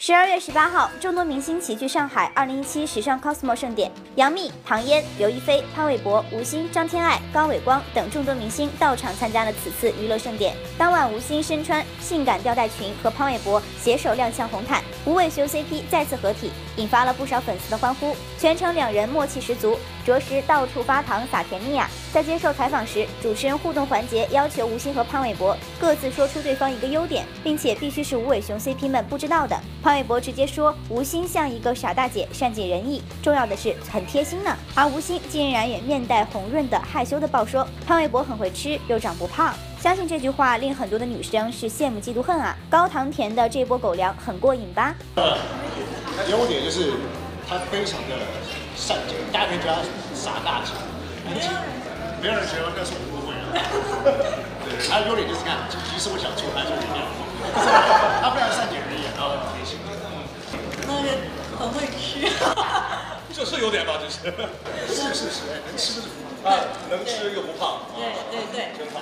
十二月十八号，众多明星齐聚上海二零一七时尚 Cosmo 盛典，杨幂、唐嫣、刘亦菲、潘玮柏、吴昕、张天爱、高伟光等众多明星到场参加了此次娱乐盛典。当晚，吴昕身穿性感吊带裙和潘玮柏携手亮相红毯，吴伟雄 CP 再次合体，引发了不少粉丝的欢呼。全程两人默契十足，着实到处发糖撒甜蜜啊！在接受采访时，主持人互动环节要求吴昕和潘玮柏各自说出对方一个优点，并且必须是吴伟雄 CP 们不知道的。潘玮柏直接说吴昕像一个傻大姐，善解人意，重要的是很贴心呢。而吴昕竟然也面带红润的害羞的爆说潘玮柏很会吃，又长不胖。相信这句话令很多的女生是羡慕嫉妒恨啊！高糖甜的这波狗粮很过瘾吧？优点就是他非常的善解，大家可以叫他傻大姐。没有人觉得那是我误会了。对，他的优点就是看，即使我想做，他就原谅我。他非常善解人意，然后很贴心。那个很会吃，这是有点吧，这是。是是是，能吃的是福。啊，能吃又不胖，对对对。真好。